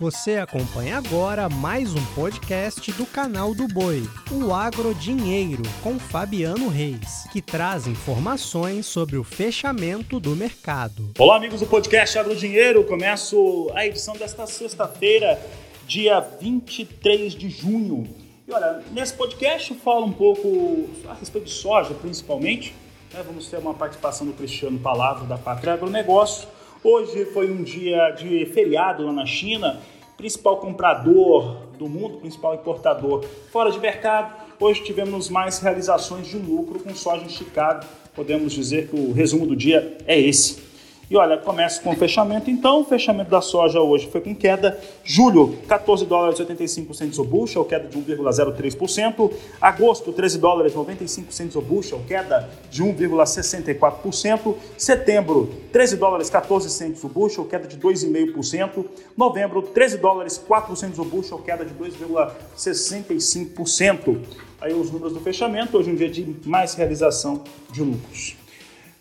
Você acompanha agora mais um podcast do canal do Boi, o Agro Dinheiro, com Fabiano Reis, que traz informações sobre o fechamento do mercado. Olá, amigos do podcast Agro Dinheiro. Começo a edição desta sexta-feira, dia 23 de junho. E olha, nesse podcast eu falo um pouco a respeito de soja, principalmente. Né? Vamos ter uma participação do Cristiano Palavra da Pátria Agronegócio Hoje foi um dia de feriado lá na China, principal comprador do mundo, principal importador fora de mercado. Hoje tivemos mais realizações de lucro com soja em Chicago. Podemos dizer que o resumo do dia é esse. E olha, começa com o fechamento. Então, o fechamento da soja hoje foi com queda. Julho, 14 dólares e 85 centos o bushel, queda de 1,03%. Agosto, 13 dólares e 95 centos o bushel, queda de 1,64%. Setembro, 13 dólares e 14 centos o bushel, queda de 2,5%. Novembro, 13 dólares e 4 centos o bushel, queda de 2,65%. Aí os números do fechamento, hoje um dia de mais realização de lucros.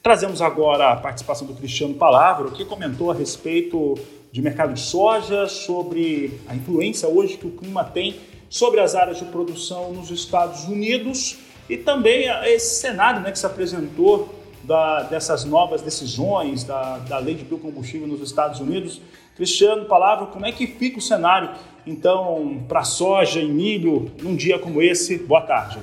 Trazemos agora a participação do Cristiano Palavra, que comentou a respeito de mercado de soja, sobre a influência hoje que o clima tem sobre as áreas de produção nos Estados Unidos e também esse cenário né, que se apresentou da, dessas novas decisões da, da lei de biocombustível nos Estados Unidos. Cristiano, palavra, como é que fica o cenário então para soja e milho num dia como esse? Boa tarde.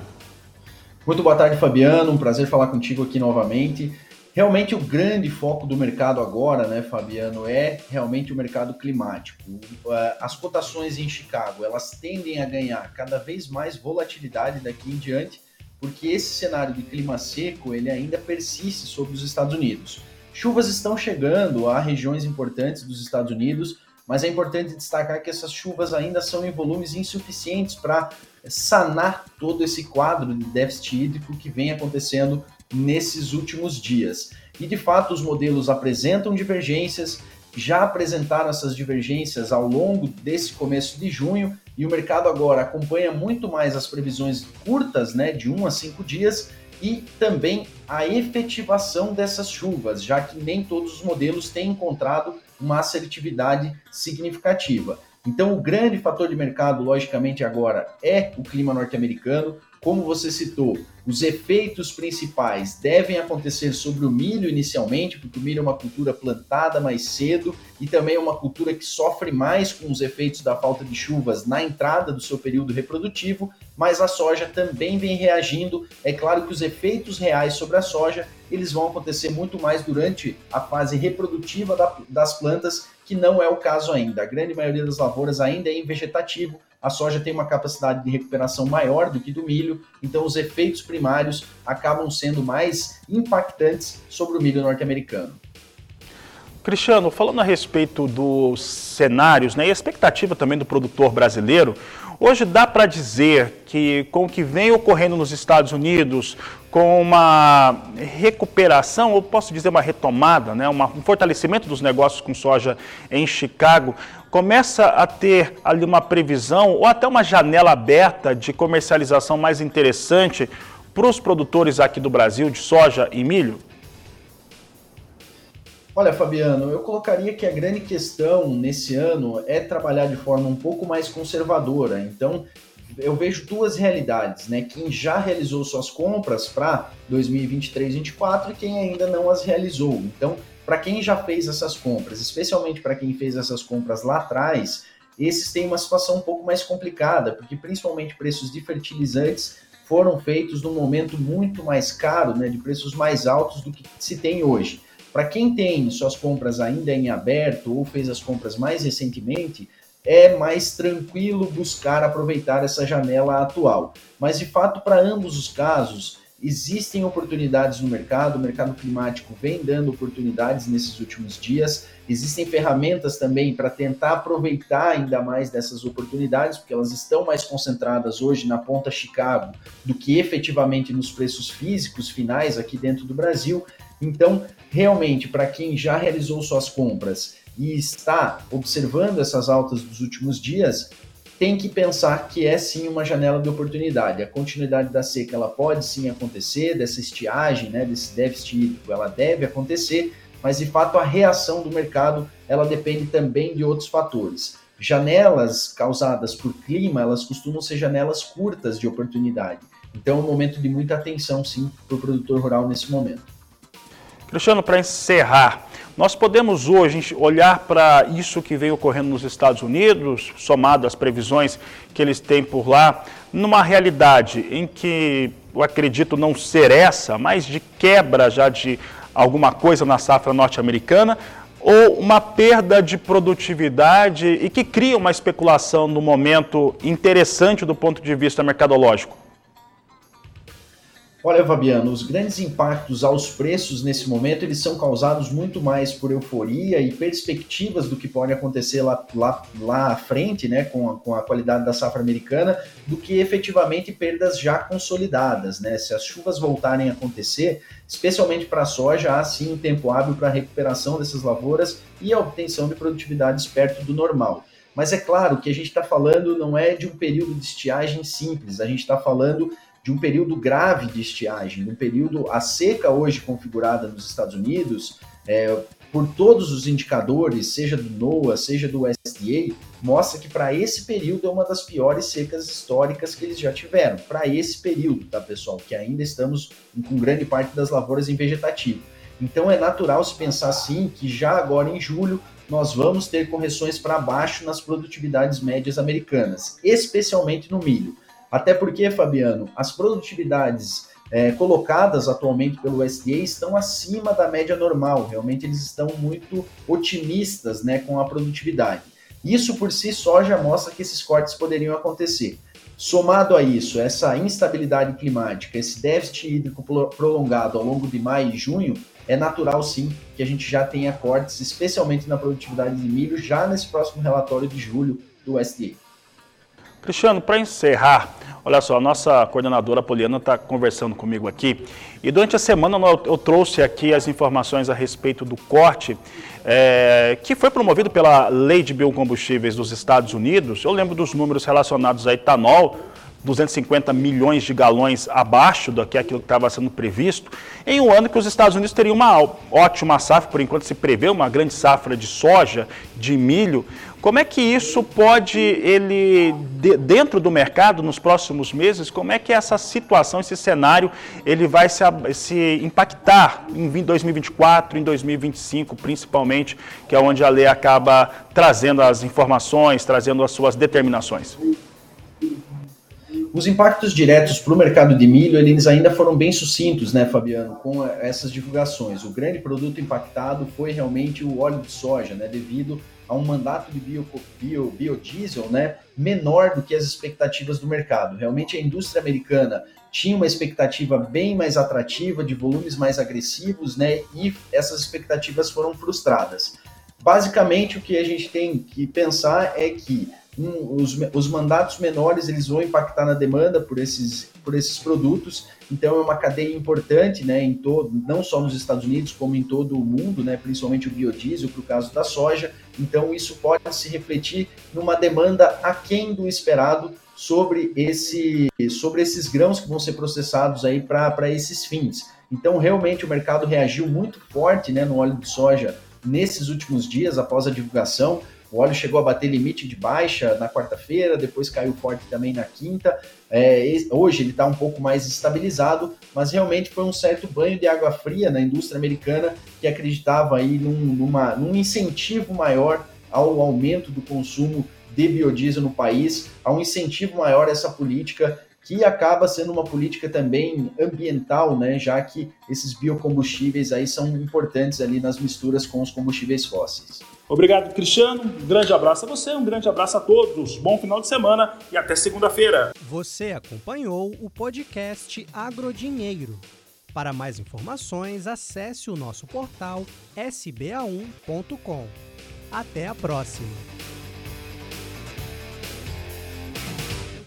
Muito boa tarde, Fabiano. Um prazer falar contigo aqui novamente. Realmente o grande foco do mercado agora, né, Fabiano, é realmente o mercado climático. É, as cotações em Chicago, elas tendem a ganhar cada vez mais volatilidade daqui em diante, porque esse cenário de clima seco, ele ainda persiste sobre os Estados Unidos. Chuvas estão chegando a regiões importantes dos Estados Unidos, mas é importante destacar que essas chuvas ainda são em volumes insuficientes para sanar todo esse quadro de déficit hídrico que vem acontecendo nesses últimos dias. E de fato, os modelos apresentam divergências, já apresentaram essas divergências ao longo desse começo de junho, e o mercado agora acompanha muito mais as previsões curtas, né, de 1 a 5 dias, e também a efetivação dessas chuvas, já que nem todos os modelos têm encontrado uma assertividade significativa. Então, o grande fator de mercado, logicamente, agora é o clima norte-americano. Como você citou, os efeitos principais devem acontecer sobre o milho inicialmente, porque o milho é uma cultura plantada mais cedo e também é uma cultura que sofre mais com os efeitos da falta de chuvas na entrada do seu período reprodutivo, mas a soja também vem reagindo. É claro que os efeitos reais sobre a soja, eles vão acontecer muito mais durante a fase reprodutiva da, das plantas, que não é o caso ainda. A grande maioria das lavouras ainda é em vegetativo, a soja tem uma capacidade de recuperação maior do que do milho, então os efeitos primários acabam sendo mais impactantes sobre o milho norte-americano. Cristiano, falando a respeito dos cenários né, e a expectativa também do produtor brasileiro, hoje dá para dizer que com o que vem ocorrendo nos Estados Unidos, com uma recuperação, ou posso dizer uma retomada, né, um fortalecimento dos negócios com soja em Chicago, começa a ter ali uma previsão ou até uma janela aberta de comercialização mais interessante para os produtores aqui do Brasil de soja e milho? Olha, Fabiano, eu colocaria que a grande questão nesse ano é trabalhar de forma um pouco mais conservadora. Então, eu vejo duas realidades, né? Quem já realizou suas compras para 2023-24 e quem ainda não as realizou. Então, para quem já fez essas compras, especialmente para quem fez essas compras lá atrás, esses têm uma situação um pouco mais complicada, porque principalmente preços de fertilizantes foram feitos num momento muito mais caro, né, de preços mais altos do que se tem hoje. Para quem tem suas compras ainda em aberto ou fez as compras mais recentemente, é mais tranquilo buscar aproveitar essa janela atual. Mas de fato, para ambos os casos, Existem oportunidades no mercado, o mercado climático vem dando oportunidades nesses últimos dias. Existem ferramentas também para tentar aproveitar ainda mais dessas oportunidades, porque elas estão mais concentradas hoje na ponta Chicago do que efetivamente nos preços físicos finais aqui dentro do Brasil. Então, realmente, para quem já realizou suas compras e está observando essas altas dos últimos dias, tem que pensar que é sim uma janela de oportunidade. A continuidade da seca ela pode sim acontecer, dessa estiagem, né, desse déficit hídrico, ela deve acontecer, mas de fato a reação do mercado ela depende também de outros fatores. janelas causadas por clima, elas costumam ser janelas curtas de oportunidade. Então é um momento de muita atenção, sim, para o produtor rural nesse momento. Cristiano, para encerrar, nós podemos hoje olhar para isso que vem ocorrendo nos Estados Unidos, somado às previsões que eles têm por lá, numa realidade em que eu acredito não ser essa, mas de quebra já de alguma coisa na safra norte-americana, ou uma perda de produtividade e que cria uma especulação no momento interessante do ponto de vista mercadológico? Olha, Fabiano, os grandes impactos aos preços nesse momento eles são causados muito mais por euforia e perspectivas do que pode acontecer lá, lá, lá à frente, né, com a, com a qualidade da safra americana, do que efetivamente perdas já consolidadas, né? Se as chuvas voltarem a acontecer, especialmente para a soja, há sim um tempo hábil para a recuperação dessas lavouras e a obtenção de produtividades perto do normal. Mas é claro que a gente está falando não é de um período de estiagem simples, a gente está falando de um período grave de estiagem, de um período a seca hoje configurada nos Estados Unidos, é, por todos os indicadores, seja do NOAA, seja do USDA, mostra que para esse período é uma das piores secas históricas que eles já tiveram. Para esse período, tá, pessoal? Que ainda estamos com grande parte das lavouras em vegetativo. Então é natural se pensar assim que já agora em julho nós vamos ter correções para baixo nas produtividades médias americanas, especialmente no milho. Até porque, Fabiano, as produtividades é, colocadas atualmente pelo USDA estão acima da média normal. Realmente eles estão muito otimistas né, com a produtividade. Isso por si só já mostra que esses cortes poderiam acontecer. Somado a isso, essa instabilidade climática, esse déficit hídrico prolongado ao longo de maio e junho, é natural sim que a gente já tenha cortes, especialmente na produtividade de milho, já nesse próximo relatório de julho do USDA. Cristiano, para encerrar, olha só, a nossa coordenadora Poliana está conversando comigo aqui e durante a semana eu trouxe aqui as informações a respeito do corte é, que foi promovido pela Lei de Biocombustíveis dos Estados Unidos. Eu lembro dos números relacionados a etanol, 250 milhões de galões abaixo do que aquilo que estava sendo previsto, em um ano que os Estados Unidos teriam uma ótima safra, por enquanto se prevê uma grande safra de soja, de milho. Como é que isso pode, ele, dentro do mercado, nos próximos meses, como é que essa situação, esse cenário, ele vai se, se impactar em 2024, em 2025, principalmente, que é onde a lei acaba trazendo as informações, trazendo as suas determinações? Os impactos diretos para o mercado de milho, eles ainda foram bem sucintos, né, Fabiano, com essas divulgações. O grande produto impactado foi realmente o óleo de soja, né, devido a um mandato de bio, bio, biodiesel né, menor do que as expectativas do mercado. Realmente a indústria americana tinha uma expectativa bem mais atrativa, de volumes mais agressivos, né, e essas expectativas foram frustradas. Basicamente, o que a gente tem que pensar é que um, os, os mandatos menores eles vão impactar na demanda por esses, por esses produtos. Então é uma cadeia importante, né, em todo, não só nos Estados Unidos como em todo o mundo, né, principalmente o biodiesel para o caso da soja. Então isso pode se refletir numa demanda aquém do esperado sobre esse, sobre esses grãos que vão ser processados aí para esses fins. Então realmente o mercado reagiu muito forte, né, no óleo de soja nesses últimos dias após a divulgação. O óleo chegou a bater limite de baixa na quarta-feira, depois caiu forte também na quinta. É, hoje ele está um pouco mais estabilizado, mas realmente foi um certo banho de água fria na indústria americana que acreditava aí num, numa, num incentivo maior ao aumento do consumo de biodiesel no país, a um incentivo maior a essa política que acaba sendo uma política também ambiental, né, já que esses biocombustíveis aí são importantes ali nas misturas com os combustíveis fósseis. Obrigado, Cristiano. Um grande abraço a você, um grande abraço a todos. Bom final de semana e até segunda-feira. Você acompanhou o podcast Agrodinheiro. Para mais informações, acesse o nosso portal sba1.com. Até a próxima!